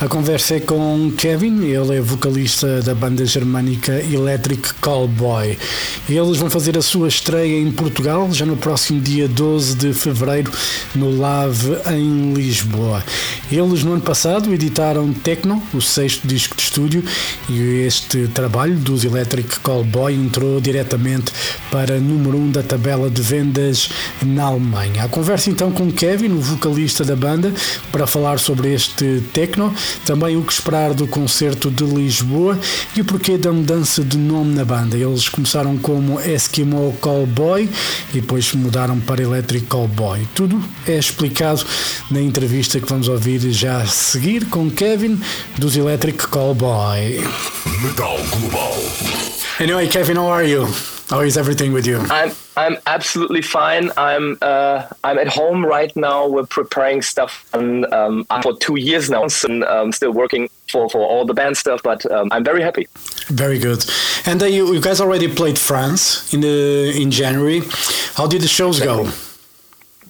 a conversa é com Kevin, ele é vocalista da banda germânica Electric Callboy. Eles vão fazer a sua estreia em Portugal já no próximo dia 12 de fevereiro no Lave em Lisboa. Eles no ano passado editaram Techno, o sexto disco de estúdio, e este trabalho dos Electric Callboy entrou diretamente para número 1 um da tabela de vendas na Alemanha. A conversa então com Kevin, o vocalista da banda, para falar sobre este techno, também o que esperar do concerto de Lisboa e o porquê da mudança de nome na banda. Eles começaram como Eskimo Callboy e depois mudaram para Electric Callboy. Tudo é explicado na entrevista que vamos ouvir já a seguir com Kevin dos Electric Callboy. Metal Global. Anyway, Kevin, how are you? How is everything with you? I'm I'm absolutely fine. I'm uh, I'm at home right now. We're preparing stuff and, um, for two years now, and um, still working for, for all the band stuff. But um, I'm very happy. Very good. And uh, you, you guys already played France in the in January. How did the shows go?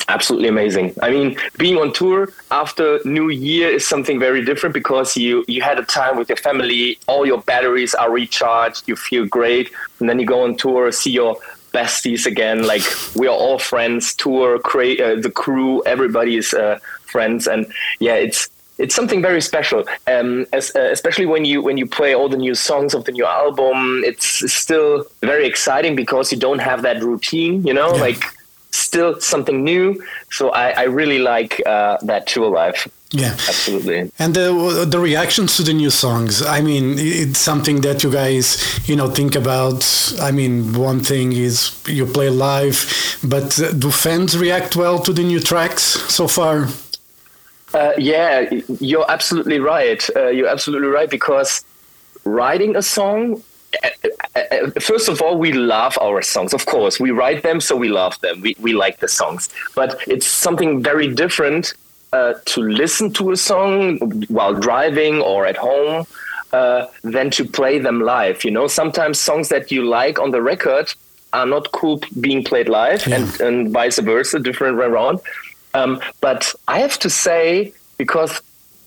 absolutely amazing. I mean, being on tour after New Year is something very different because you you had a time with your family, all your batteries are recharged, you feel great, and then you go on tour, see your besties again. Like we are all friends. Tour, cra- uh, the crew, everybody is uh, friends, and yeah, it's it's something very special. Um, as, uh, especially when you when you play all the new songs of the new album, it's still very exciting because you don't have that routine. You know, yeah. like still something new. So I, I really like uh, that tour life. Yeah, absolutely. And the the reactions to the new songs. I mean, it's something that you guys, you know, think about. I mean, one thing is you play live, but do fans react well to the new tracks so far? Uh, yeah, you're absolutely right. Uh, you're absolutely right because writing a song uh, uh, uh, first of all, we love our songs. Of course, we write them, so we love them. We, we like the songs. But it's something very different uh, to listen to a song while driving or at home uh, than to play them live. You know, sometimes songs that you like on the record are not cool being played live, yeah. and, and vice versa, different way around. Um, but I have to say, because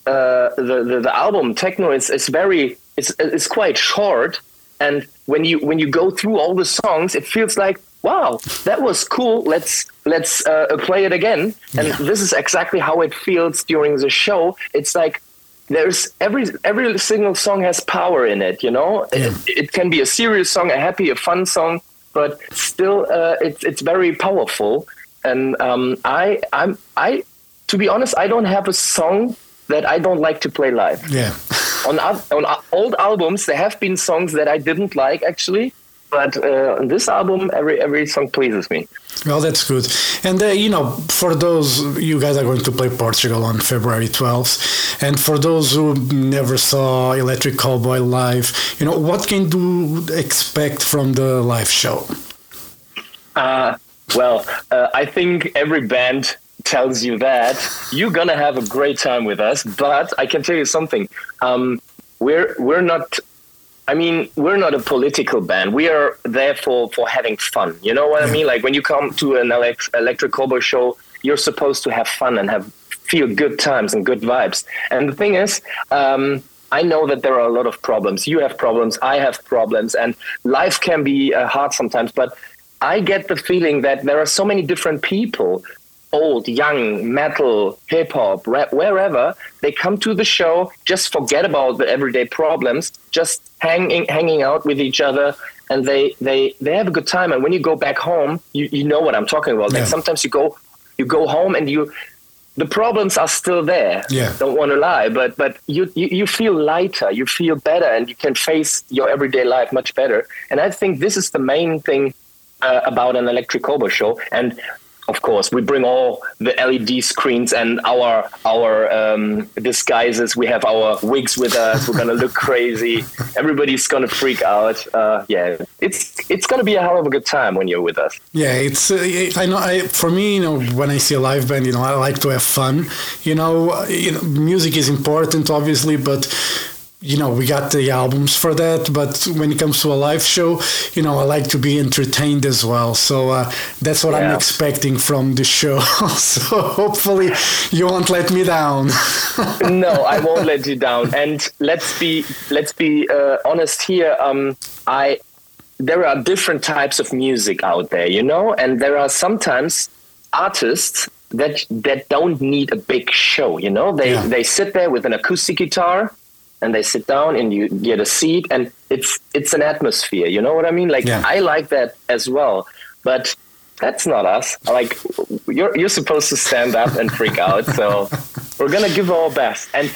uh, the, the, the album Tekkno is, is very it's it's quite short and when you when you go through all the songs it feels like wow that was cool. Let's let's uh, play it again. And yeah. this is exactly how it feels during the show. It's like there's every every single song has power in it you know? Yeah. it, it, can be a serious song a happy a fun song but still uh, it's it's very powerful. And um, i i'm i to be honest i don't have a song that i don't like to play live. Yeah. On on old albums, there have been songs that I didn't like actually, but uh, on this album, every every song pleases me. Well, that's good. And uh, you know, for those you guys are going to play Portugal on February 12th, and for those who never saw Electric Callboy live, you know, what can you expect from the live show? Uh, well, uh, I think every band tells you that, you're gonna have a great time with us. But I can tell you something: um, we're we're not. I mean, we're not a political band. We are there for for having fun. You know what I mean? Like when you come to an elect- Electric Callboy show, you're supposed to have fun and have feel good times and good vibes. And the thing is. Um, I know that there are a lot of problems. You have problems. I have problems, and life can be uh, hard sometimes. But I get the feeling that there are so many different people old, young, metal, hip hop, rap, wherever, they come to the show, just forget about the everyday problems, just hanging hanging out with each other, and they they they have a good time. And when you go back home, you, you know what I'm talking about. Yeah. Like sometimes you go you go home and you the problems are still there. Yeah. Don't want to lie, but but you, you you feel lighter, you feel better, and you can face your everyday life much better. And I think this is the main thing uh, about an Electric Callboy show. And of course we bring all the led screens and our our um, disguises. We have our wigs with us. We're gonna look crazy. Everybody's gonna freak out. Uh, yeah it's it's gonna be a hell of a good time when you're with us. Yeah it's uh, i know I, for me you know when i see a live band you know i like to have fun. You know, you know music is important obviously but you know we got the albums for that but when it comes to a live show you know i like to be entertained as well. So uh, that's what yeah. i'm expecting from the show. So hopefully you won't let me down. No i won't let you down. And let's be let's be uh, honest here um, i there are different types of music out there you know? And there are sometimes artists that that don't need a big show you know? They yeah. they sit there with an acoustic guitar and they sit down and you get a seat and it's it's an atmosphere you know what i mean like yeah. i like that as well but that's not us like you're you're supposed to stand up and freak out so we're gonna give our best and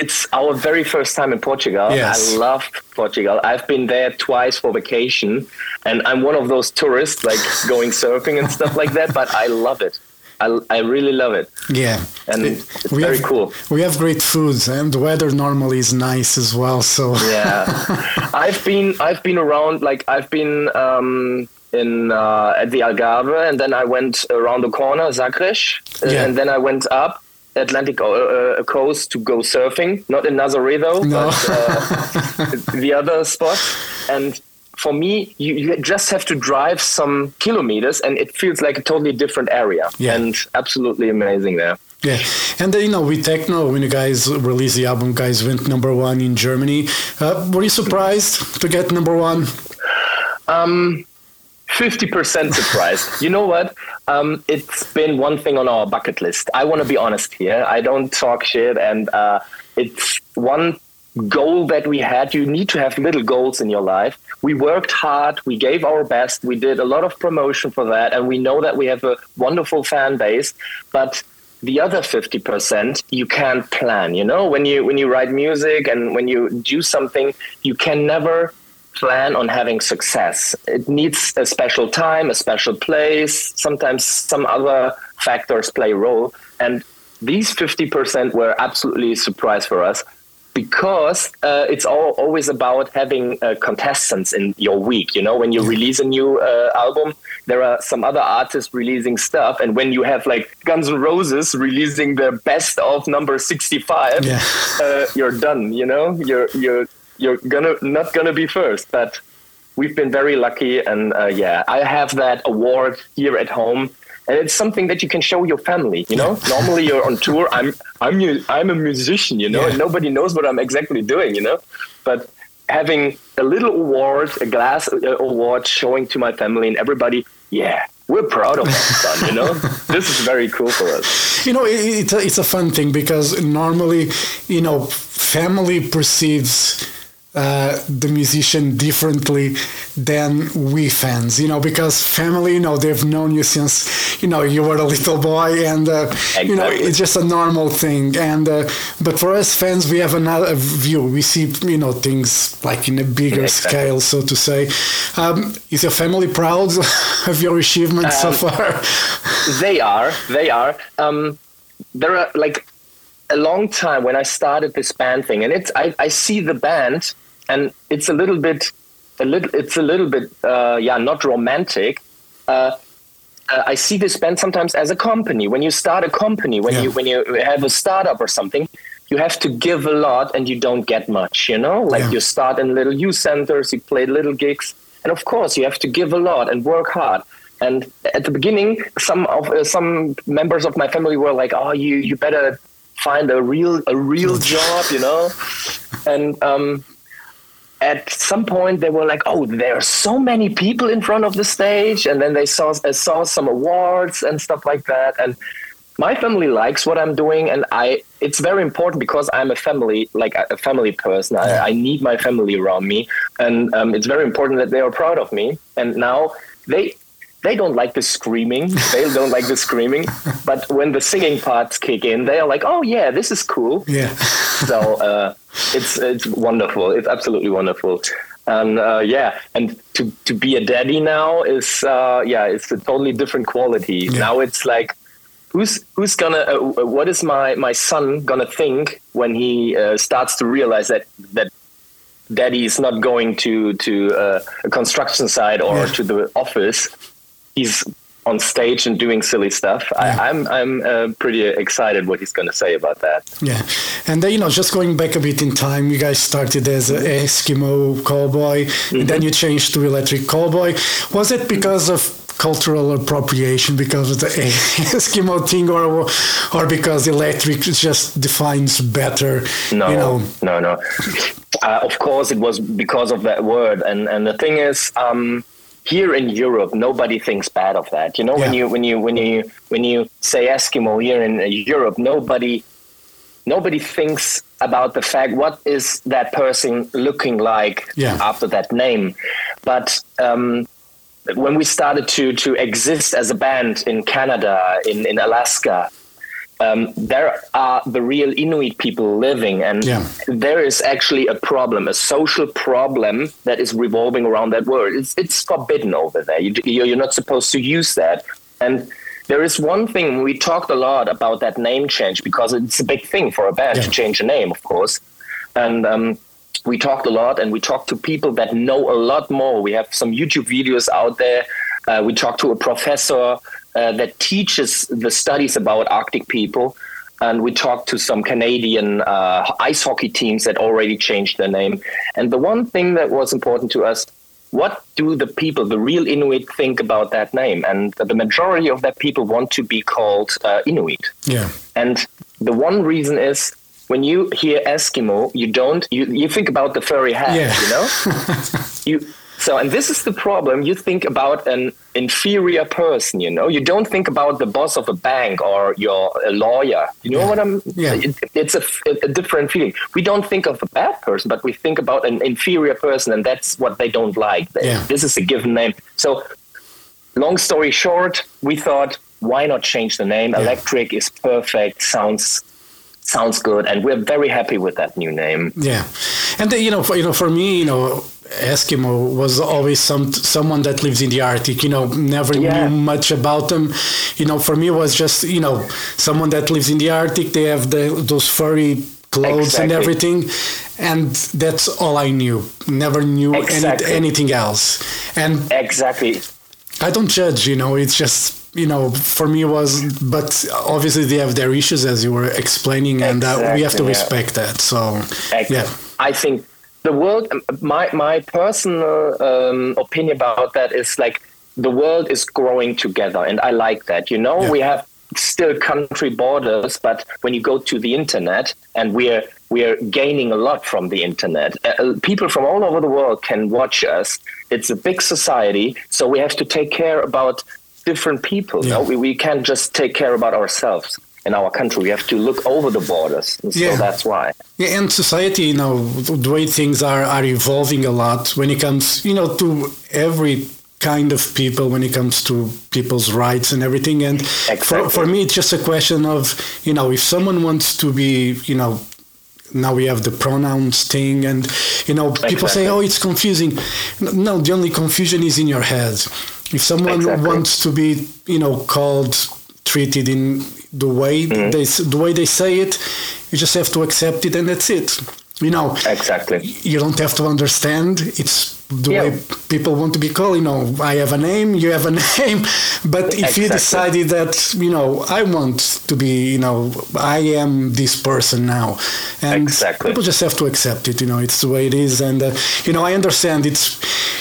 it's our very first time in Portugal. Yes. I love Portugal. I've been there twice for vacation, and I'm one of those tourists, like going surfing and stuff like that. But I love it. I, I really love it. Yeah, and it, it's we very have, cool. We have great foods, and the weather normally is nice as well. So yeah, I've been I've been around like I've been um, in uh, at the Algarve, and then I went around the corner, Sagres, yeah. and then I went up Atlantic uh, uh, coast to go surfing, not in Nazaré though, no. but uh, the other spot. And for me, you, you just have to drive some kilometers and it feels like a totally different area. Yeah. And absolutely amazing there. Yeah, and then, you know, with Tekkno, when you guys released the album, guys went number one in Germany. Uh, were you surprised to get number one? Um, 50% surprised. you know what? Um, it's been one thing on our bucket list. I want to be honest here. I don't talk shit, and uh, it's one goal that we had. You need to have little goals in your life. We worked hard, we gave our best, we did a lot of promotion for that, and we know that we have a wonderful fan base. But the other 50% you can't plan you know? When you when you write music and when you do something you can never plan on having success. It needs a special time a special place. Sometimes some other factors play a role. And these 50% were absolutely a surprise for us because uh, it's all, always about having uh, contestants in your week. You know, when you release a new uh, album, there are some other artists releasing stuff, and when you have like Guns N' Roses releasing their best of number sixty-five, yeah. Uh, you're done. You know, you're you're you're gonna not gonna be first, but. We've been very lucky, and uh, yeah, I have that award here at home and it's something that you can show your family. You know, normally you're on tour. I'm I'm I'm a musician. You know, yeah. and nobody knows what I'm exactly doing. You know, but having a little award, a glass uh, award, showing to my family and everybody, yeah, we're proud of our son. You know, this is very cool for us. You know, it, it's a, it's a fun thing because normally, you know, family perceives uh, the musician differently than we fans, you know, because family, you know, they've known you since, you know, you were a little boy, and uh, exactly. you know, it's just a normal thing. And uh, but for us fans, we have another view. We see, you know, things like in a bigger exactly. scale, so to say. Um, is your family proud of your achievements um, so far? they are. They are. Um, there are like a long time when I started this band thing, and it's I, I see the band, and it's a little bit, a little, it's a little bit, uh, yeah, not romantic. Uh, uh, I see this band sometimes as a company. When you start a company, when yeah. you when you have a startup or something, you have to give a lot and you don't get much. You know, like yeah. you start in little youth centers, you play little gigs, and of course you have to give a lot and work hard. And at the beginning, some of uh, some members of my family were like, "Oh, you you better find a real a real job, you know. And um, at some point they were like, "Oh, there are so many people in front of the stage," and then they saw uh, saw some awards and stuff like that. And my family likes what I'm doing, and I it's very important because I'm a family like a family person. I, I need my family around me, and um, it's very important that they are proud of me. And now they they don't like the screaming. They don't like the screaming. But when the singing parts kick in, they are like, "Oh yeah, this is cool." Yeah. so uh, it's it's wonderful. It's absolutely wonderful. And uh, yeah, and to to be a daddy now is uh, yeah, it's a totally different quality. Yeah. Now it's like, who's who's gonna? Uh, what is my my son gonna think when he uh, starts to realize that that daddy is not going to to uh, a construction site or yeah. to the office he's on stage and doing silly stuff. Yeah. I, I'm I'm uh, pretty excited what he's going to say about that. Yeah, and then you know, just going back a bit in time, you guys started as an Eskimo Callboy, and then you changed to Electric Callboy. Was it because of cultural appropriation, because of the Eskimo thing, or or because electric just defines better? No, you know, no, no. Uh, of course, it was because of that word, and and the thing is. Um, here in Europe, nobody thinks bad of that. You know, when you when you when you when you say Eskimo here in uh, Europe, nobody nobody thinks about the fact what is that person looking like Yeah. after that name. But um, when we started to to exist as a band in Canada, in in Alaska, um, there are the real Inuit people living, and Yeah. there is actually a problem, a social problem that is revolving around that word. It's it's forbidden over there. You, you're you're not supposed to use that. And there is one thing we talked a lot about that name change because it's a big thing for a band Yeah. to change a name, of course. And um, we talked a lot, and we talked to people that know a lot more. We have some YouTube videos out there. Uh, we talked to a professor uh, that teaches the studies about Arctic people. And we talked to some Canadian uh, ice hockey teams that already changed their name. And the one thing that was important to us what do the people, the real Inuit, think about that name? And the majority of that people want to be called uh, Inuit. yeah, And the one reason is when you hear Eskimo, you don't you, you think about the furry hat, Yeah. you know? you so and this is the problem. You think about an inferior person, you know. You don't think about the boss of a bank or your a lawyer. You know Yeah. what I'm Yeah. it, it's a, a different feeling. We don't think of a bad person, but we think about an inferior person and that's what they don't like. Yeah. This is a given name. So long story short, we thought, why not change the name? Yeah. Electric is perfect, sounds sounds good, and we're very happy with that new name. Yeah, and then, you know, for, you know, for me, you know, Eskimo was always some someone that lives in the Arctic. You know, never Yeah. knew much about them. You know, for me, it was just you know someone that lives in the Arctic. They have the, those furry clothes and everything, and that's all I knew. Never knew any, anything else. And Exactly. I don't judge, you know, it's just, you know, for me it was, but obviously they have their issues as you were explaining, and uh, we have to Exactly, yeah. respect that. So, Ex- yeah, I think the world. My my personal um, opinion about that is like the world is growing together, and I like that. You know, Yeah. we have still country borders, but when you go to the internet, and we're we're gaining a lot from the internet. Uh, uh, people from all over the world can watch us. It's a big society, so we have to take care about different people. Yeah. No? We, we can't just take care about ourselves in our country. We have to look over the borders. And Yeah. So that's why. Yeah, and society, you know, the way things are are evolving a lot when it comes, you know, to every kind of people when it comes to people's rights and everything. And for, Exactly. for me, it's just a question of, you know, if someone wants to be, you know, now we have the pronouns thing and you know people say oh it's confusing no the only confusion is in your head if someone Exactly. wants to be you know called treated in the way Mm-hmm. they the way they say it you just have to accept it and that's it you know Exactly. you don't have to understand it's the Yeah. way people want to be called you know i have a name you have a name but if you Exactly. decided that you know i want to be you know i am this person now and Exactly. people just have to accept it you know it's the way it is and uh, you know i understand it's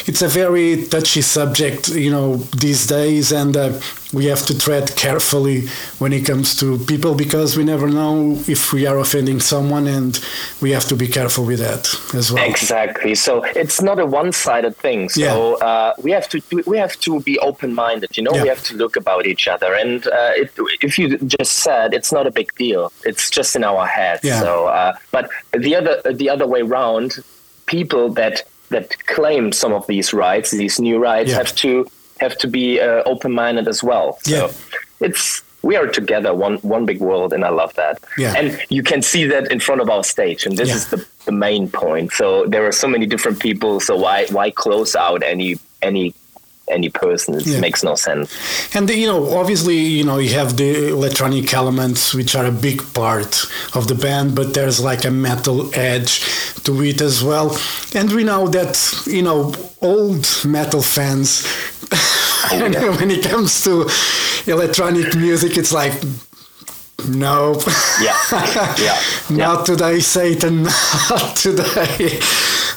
it's a very touchy subject you know these days and uh, we have to tread carefully when it comes to people because we never know if we are offending someone and we have to be careful with that as well Exactly. So it's not a one-sided thing. So Yeah. uh, we have to we have to be open-minded. You know, we have to look about each other. And uh, it, if you just said it's not a big deal, it's just in our heads. Yeah. So, uh, but the other the other way round, people that that claim some of these rights, these new rights, Yeah. have to have to be uh, open-minded as well. So Yeah. it's we are together, one one big world, and I love that. Yeah. And you can see that in front of our stage, and this Yeah. is the, the main point. So there are so many different people. So why why close out any any any person. It Yeah. makes no sense. And you know, obviously, you know, you have the electronic elements, which are a big part of the band, but there's like a metal edge to it as well. And we know that you know, old metal fans, oh, when it comes to electronic music, it's like. Nope. Yeah, yeah, not today, Satan, not today.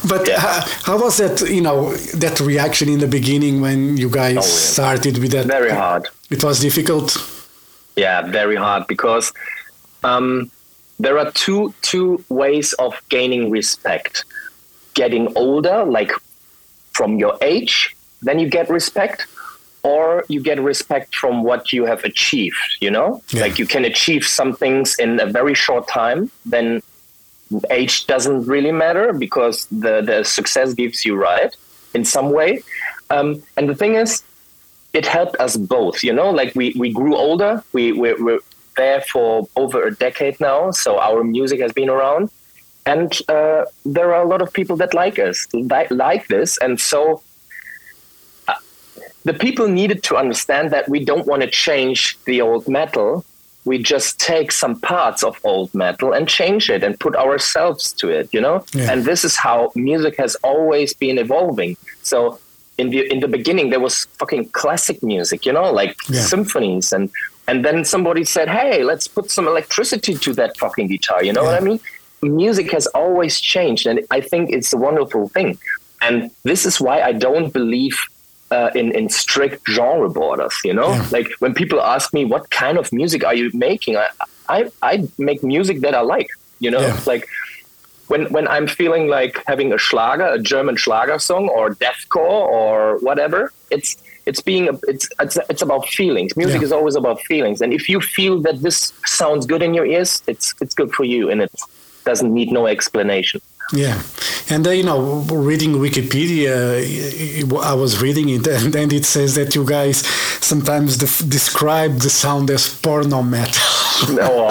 But Yeah. uh, how was that? You know, that reaction in the beginning when you guys yeah. started with that? very hard. It was difficult. Yeah, very hard because um, there are two two ways of gaining respect. Getting older, like from your age, then you get respect, or you get respect from what you have achieved. You know, Yeah. like you can achieve some things in a very short time. Then age doesn't really matter because the the success gives you right in some way. Um, and the thing is, it helped us both you know like we we grew older. We we're, we're there for over a decade now so our music has been around. And uh, there are a lot of people that like us like, like this. And so uh, the people needed to understand that we don't want to change the old metal we just take some parts of old metal and change it and put ourselves to it you know? Yeah. and this is how music has always been evolving. So in the in the beginning there was fucking classic music you know like Yeah. symphonies. And and then somebody said hey let's put some electricity to that fucking guitar you know what i mean? Music has always changed and i think it's a wonderful thing. And this is why i don't believe uh, in in strict genre borders you know Yeah. like when people ask me what kind of music are you making i i, I make music that i like you know Yeah. like when when I'm feeling like having a Schlager, a German Schlager song, or deathcore, or whatever, it's it's being a, it's it's it's about feelings. Music Yeah. is always about feelings, and if you feel that this sounds good in your ears, it's it's good for you, and it doesn't need no explanation. Yeah, and uh, you know, reading Wikipedia, I was reading it, and, and it says that you guys sometimes def- describe the sound as porno metal. Oh,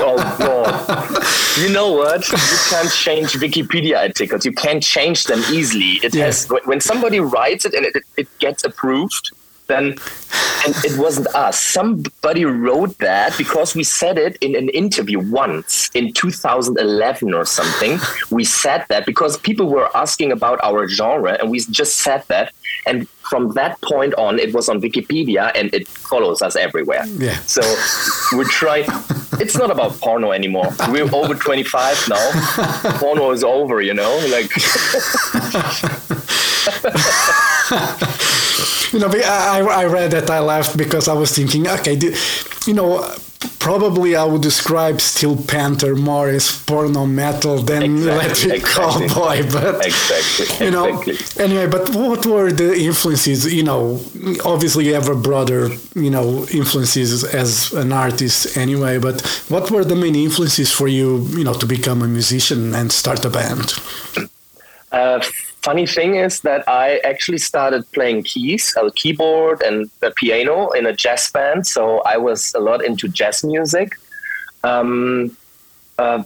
oh God! You know what? You can't change Wikipedia articles. You can't change them easily. It Yeah. has when somebody writes it and it, it gets approved, then and it wasn't us. Somebody wrote that because we said it in an interview once in 2011 or something. We said that because people were asking about our genre, and we just said that. And from that point on, it was on Wikipedia, and it follows us everywhere. Yeah. So we try. It's not about porno anymore. We're over 25 now. Porno is over, you know. Like You know, I, I read that I laughed because I was thinking, okay, the- you know, probably I would describe Steel Panther more as porno metal than Exactly, Electric exactly. Callboy, but exactly, you know exactly. anyway but what were the influences you know obviously you have a broader you know influences as an artist anyway but what were the main influences for you you know to become a musician and start a band Uh, funny thing is that I actually started playing keys, a keyboard and the piano in a jazz band. So I was a lot into jazz music. Um, uh,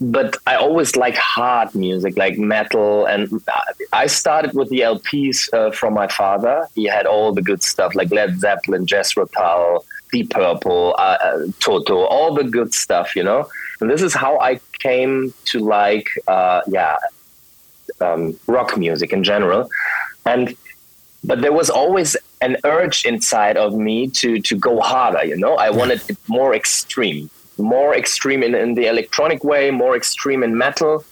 but I always like hard music, like metal. And I started with the LPs uh, from my father. He had all the good stuff like Led Zeppelin, Jethro Tull, Deep Purple, uh, uh, Toto, all the good stuff, you know. And this is how I came to like, uh, yeah, um, rock music in general, and but there was always an urge inside of me to to go harder. You know, I wanted it more extreme, more extreme in, in the electronic way, more extreme in metal.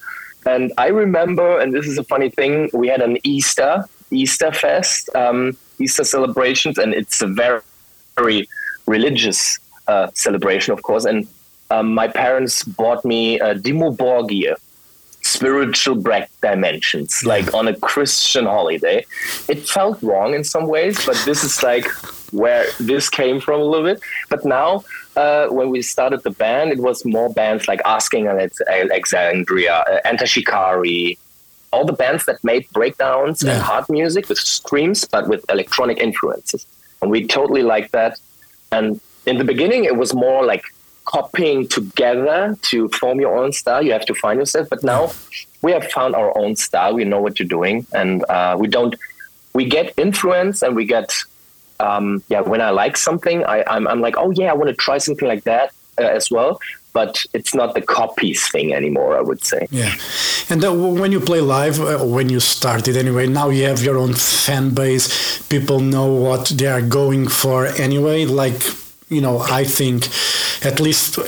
And I remember, and this is a funny thing, we had an Easter Easter fest, um, Easter celebrations, and it's a very very religious uh, celebration, of course. And um, my parents bought me a Dimmu Borgir spiritual dimensions, like on a Christian holiday. It felt wrong in some ways, but this is like where this came from a little bit. But now, uh, when we started the band, it was more bands like Asking Alex- Alexandria, uh, Enter Shikari, all the bands that made breakdowns Yeah. and hard music with screams, but with electronic influences. And we totally liked that. And in the beginning, it was more like copying together to form your own style. You have to find yourself. But now we have found our own style. We know what you're doing, and uh, we don't we get influence and we get um, yeah when I like something I, I'm, I'm like oh yeah I want to try something like that uh, as well but it's not the copies thing anymore. I would say. Yeah, and uh, when you play live, uh, when you started anyway, now you have your own fan base. People know what they are going for anyway. Like you know, I think at least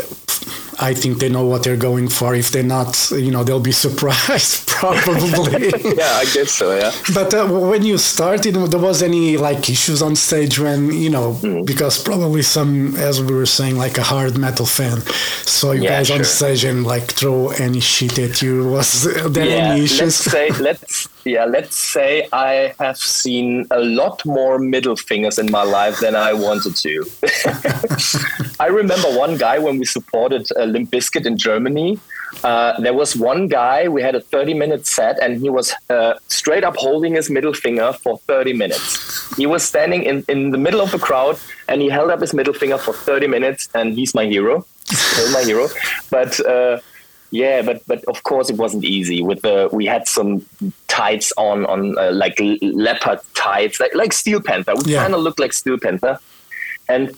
I think they know what they're going for. If they're not, you know, they'll be surprised probably. yeah, I guess so. Yeah. But uh, when you started, there was any like issues on stage when you know mm. because probably some, as we were saying, like a hard metal fan saw you yeah, guys sure. on stage and like throw any shit at you. Was there yeah, any issues? Let's say let's yeah let's say I have seen a lot more middle fingers in my life than I wanted to. I remember one guy when we supported. Uh, Limp Bizkit in Germany. Uh, there was one guy, we had a 30 minute set, and he was uh, straight up holding his middle finger for 30 minutes. He was standing in, in the middle of the crowd and he held up his middle finger for 30 minutes, and he's my hero. Still my hero. But uh, yeah, but but of course it wasn't easy. With the we had some tights on on uh, like leopard tights, like like Steel Panther. We yeah. kind of looked like Steel Panther, and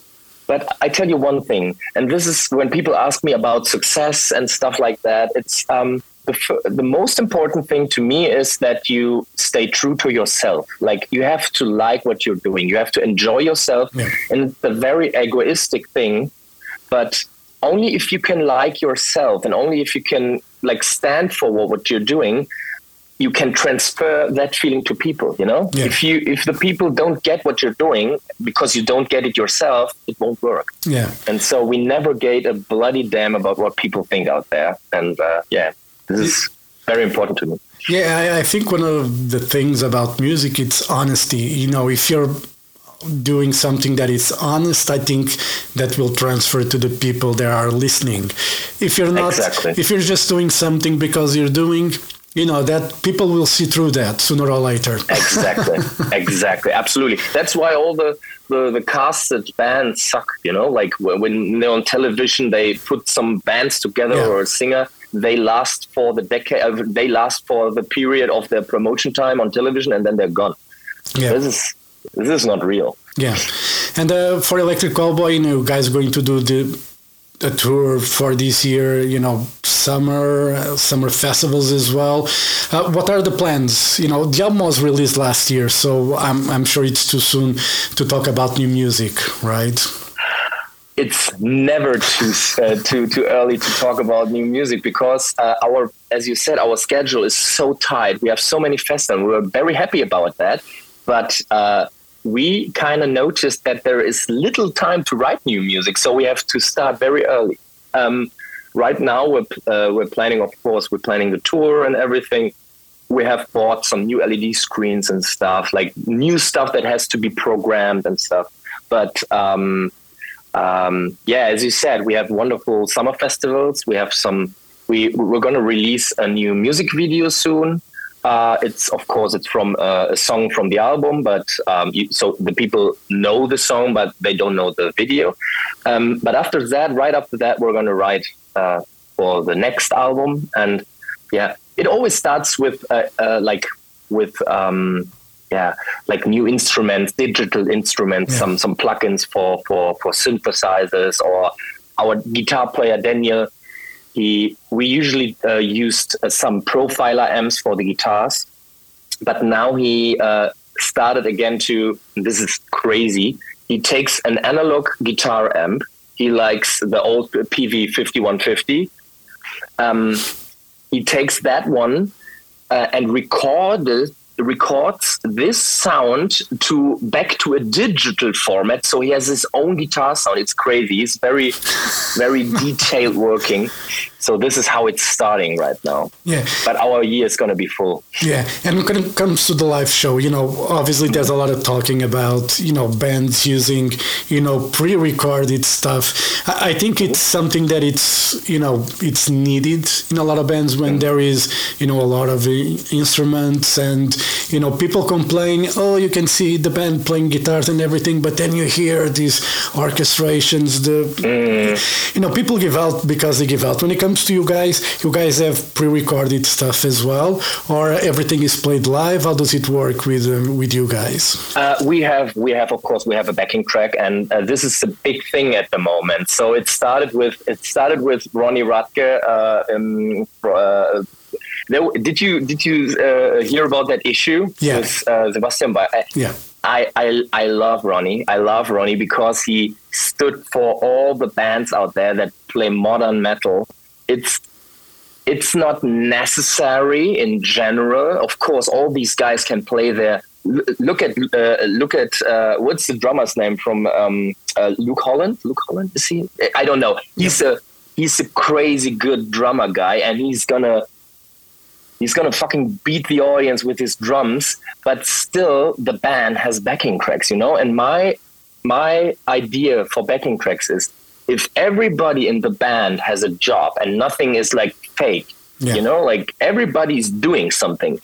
but I tell you one thing, and this is when people ask me about success and stuff like that. It's um, the, the most important thing to me is that you stay true to yourself. Like you have to like what you're doing. You have to enjoy yourself, yeah. and it's a very egoistic thing. But only if you can like yourself, and only if you can like stand for what, what you're doing, you can transfer that feeling to people you know? Yeah. if you if the people don't get what you're doing because you don't get it yourself it won't work. Yeah. And so we never gave a bloody damn about what people think out there. And uh, yeah this is very important to me. Yeah I, I think one of the things about music it's honesty. You know if you're doing something that is honest i think that will transfer to the people that are listening. If you're not exactly. if you're just doing something because you're doing you know that people will see through that sooner or later. Exactly. Exactly. Absolutely. That's why all the the, the casted bands suck you know? Like when they're on television they put some bands together yeah. or a singer they last for the decade uh, they last for the period of their promotion time on television and then they're gone. Yeah. this is this is not real. Yeah. And uh, for Electric Callboy you know guys going to do the a tour for this year, you know, summer, summer festivals as well. Uh, what are the plans? You know, the album was released last year, so I'm, I'm sure it's too soon to talk about new music, right? It's never too uh, too too early to talk about new music because uh, our, as you said, our schedule is so tight. We have so many festivals. We're very happy about that, but uh, we kind of noticed that there is little time to write new music, so we have to start very early. Um, right now, we're uh, we're planning, of course, we're planning the tour and everything. We have bought some new LED screens and stuff, like new stuff that has to be programmed and stuff. But um, um, yeah, as you said, we have wonderful summer festivals. We have some. We we're going to release a new music video soon. Uh, it's of course it's from uh, a song from the album, but um, you, so the people know the song, but they don't know the video. Um, but after that, right after that, we're gonna write uh, for the next album, and yeah, it always starts with uh, uh, like with um, yeah, like new instruments, digital instruments, yeah. some some plugins for for for synthesizers, or our guitar player Daniel he we usually uh, used uh, some profiler amps for the guitars, but now he uh, started again to. This is crazy. He takes an analog guitar amp. He likes the old Peavey fifty one fifty. Um, he takes that one uh, and recorded records this sound to back to a digital format. So he has his own guitar sound. It's crazy. It's very, very detailed working. So this is how it's starting right now. Yeah. But our year is going to be full. Yeah. And when it comes to the live show, you know, obviously there's a lot of talking about, you know, bands using, you know, pre-recorded stuff. I think it's something that it's, you know, it's needed in a lot of bands when mm. there is, you know, a lot of instruments and, you know, people complain, oh, you can see the band playing guitars and everything, but then you hear these orchestrations, the, mm. you know, people give out because they give out. When it comes comes to you guys, you guys have pre-recorded stuff as well, or everything is played live. How does it work with um, with you guys? Uh, we have we have of course we have a backing track, and uh, this is the big thing at the moment. So it started with it started with Ronnie Radke. Uh, um, uh, there, did you did you uh, hear about that issue Yeah. with uh, Sebastian? Bach? Yeah. I, I I love Ronnie. I love Ronnie because he stood for all the bands out there that play modern metal. It's it's not necessary in general. Of course, all these guys can play their. l- Look at uh, look at uh, what's the drummer's name from um, uh, Luke Holland? Luke Holland is he? I don't know. He's a he's a crazy good drummer guy, and he's gonna he's gonna fucking beat the audience with his drums. But still, the band has backing tracks, you know. And my my idea for backing tracks is if everybody in the band has a job and nothing is like fake, Yeah. you know, like everybody's doing something,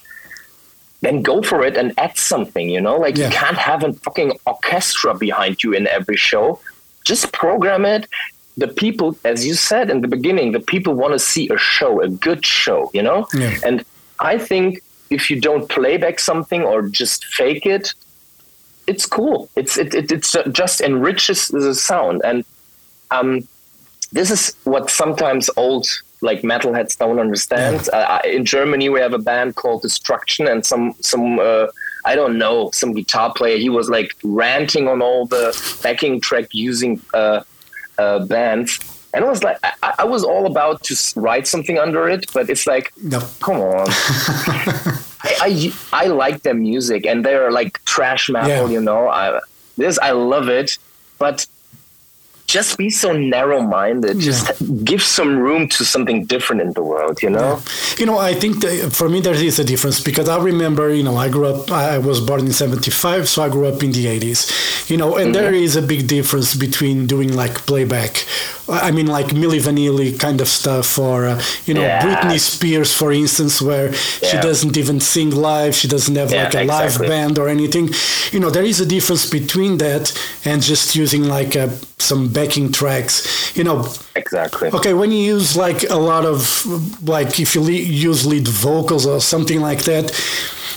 then go for it and add something, you know, like Yeah. you can't have a fucking orchestra behind you in every show. Just program it. The people, as you said in the beginning, the people want to see a show, a good show, you know? Yeah. And I think if you don't play back something or just fake it, it's cool. It's it, it it's just enriches the sound, and um, this is what sometimes old like metalheads don't understand. Uh, in Germany, we have a band called Destruction, and some some uh, I don't know some guitar player. He was like ranting on all the backing track using uh, uh, bands. And I was like, I, I was all about to write something under it, but it's like, No. come on. I, I I like their music and they're like trash metal, Yeah. you know. I this I love it, but just be so narrow minded. Just give some room to something different in the world, you know. You know, I think that for me there is a difference because I remember, you know, I grew up, I was born in 75, so I grew up in the 80s, you know, and there Mm-hmm. is a big difference between doing like playback. I mean, like Milli Vanilli kind of stuff, or, uh, you know, Yeah. Britney Spears, for instance, where she doesn't even sing live, she doesn't have Yeah, like a live band or anything. You know, there is a difference between that and just using like uh, some backing tracks. You know, Exactly. Okay, when you use like a lot of like if you le- use lead vocals or something like that,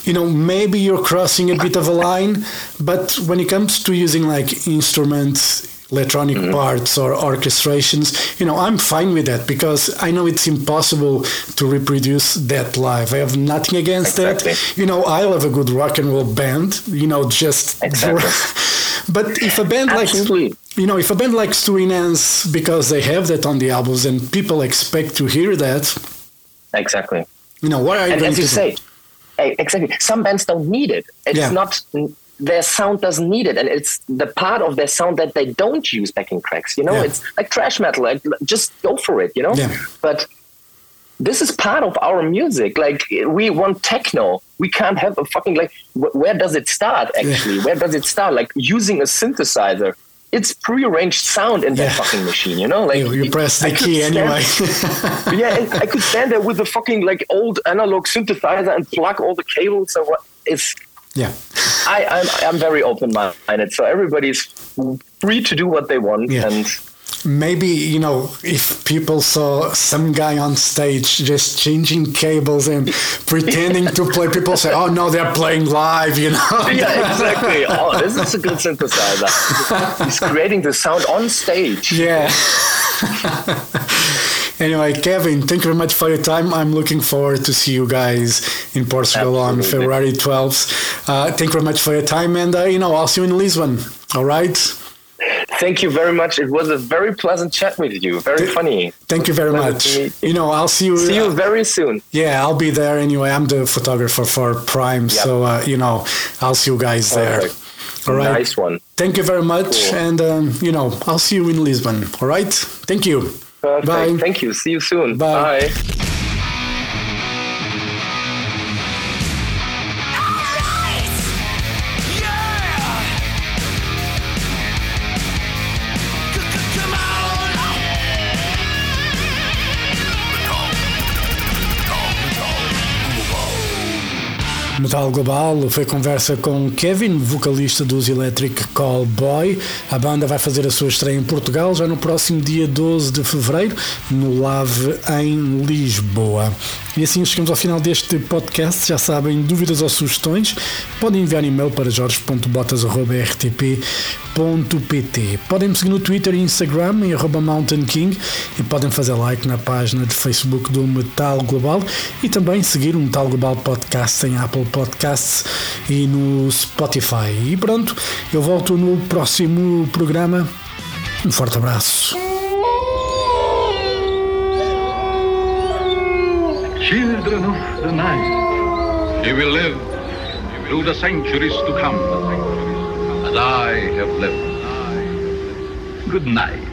you know, maybe you're crossing a bit of a line, but when it comes to using like instruments, electronic mm-hmm. parts or orchestrations, you know, I'm fine with that because I know it's impossible to reproduce that live. I have nothing against Exactly. that. You know, I love a good rock and roll band, you know, just Exactly. but if a band like Absolutely. You know, if a band likes to enhance because they have that on the albums and people expect to hear that, Exactly. you know, what are you and going as you to say, exactly. Some bands don't need it. It's Yeah. not their sound doesn't need it, and it's the part of their sound that they don't use backing tracks. You know, Yeah. it's like trash metal. Like, just go for it. You know, Yeah. but. This is part of our music. Like we want techno. We can't have a fucking like. wh- Where does it start? Actually, where does it start? Like using a synthesizer. It's prearranged sound in that Yeah. fucking machine. You know, like You, you press the I key anyway. yeah, and I could stand there with the fucking like old analog synthesizer and plug all the cables and what. It's yeah. I I'm I'm very open minded, so everybody's free to do what they want, Yeah. and Maybe, you know, if people saw some guy on stage just changing cables and pretending to play, people say, oh no, they're playing live, you know? yeah, exactly. Oh, this is a good synthesizer. He's creating the sound on stage. Yeah. anyway, Kevin, thank you very much for your time. I'm looking forward to see you guys in Portugal on February 12th. Uh, thank you very much for your time, and uh, you know, I'll see you in Lisbon. All right. Thank you very much. It was a very pleasant chat with you. Very funny. Thank you very much. You know, I'll see you. See you very soon. yeah, I'll be there anyway. I'm the photographer for Prime, so uh, you know, I'll see you guys there. All right. Nice one. Thank you very much, Cool. and um, you know, I'll see you in Lisbon. All right. Thank you. Perfect. Bye. Thank you. See you soon. Bye. Bye. Metal Global foi conversa com Kevin, vocalista dos Electric Call Boy. A banda vai fazer a sua estreia em Portugal já no próximo dia 12 de fevereiro, no Lave em Lisboa. E assim chegamos ao final deste podcast. Já sabem, dúvidas ou sugestões, podem enviar e-mail para jorge.botas.rtp.pt. Podem me seguir no Twitter e Instagram em Mountain King e podem fazer like na página de Facebook do Metal Global e também seguir o Metal Global Podcast em Apple Podcasts e no Spotify. E pronto, eu volto no próximo programa. Um forte abraço. Children of the night, you will live through the centuries to come, as I have lived. Good night.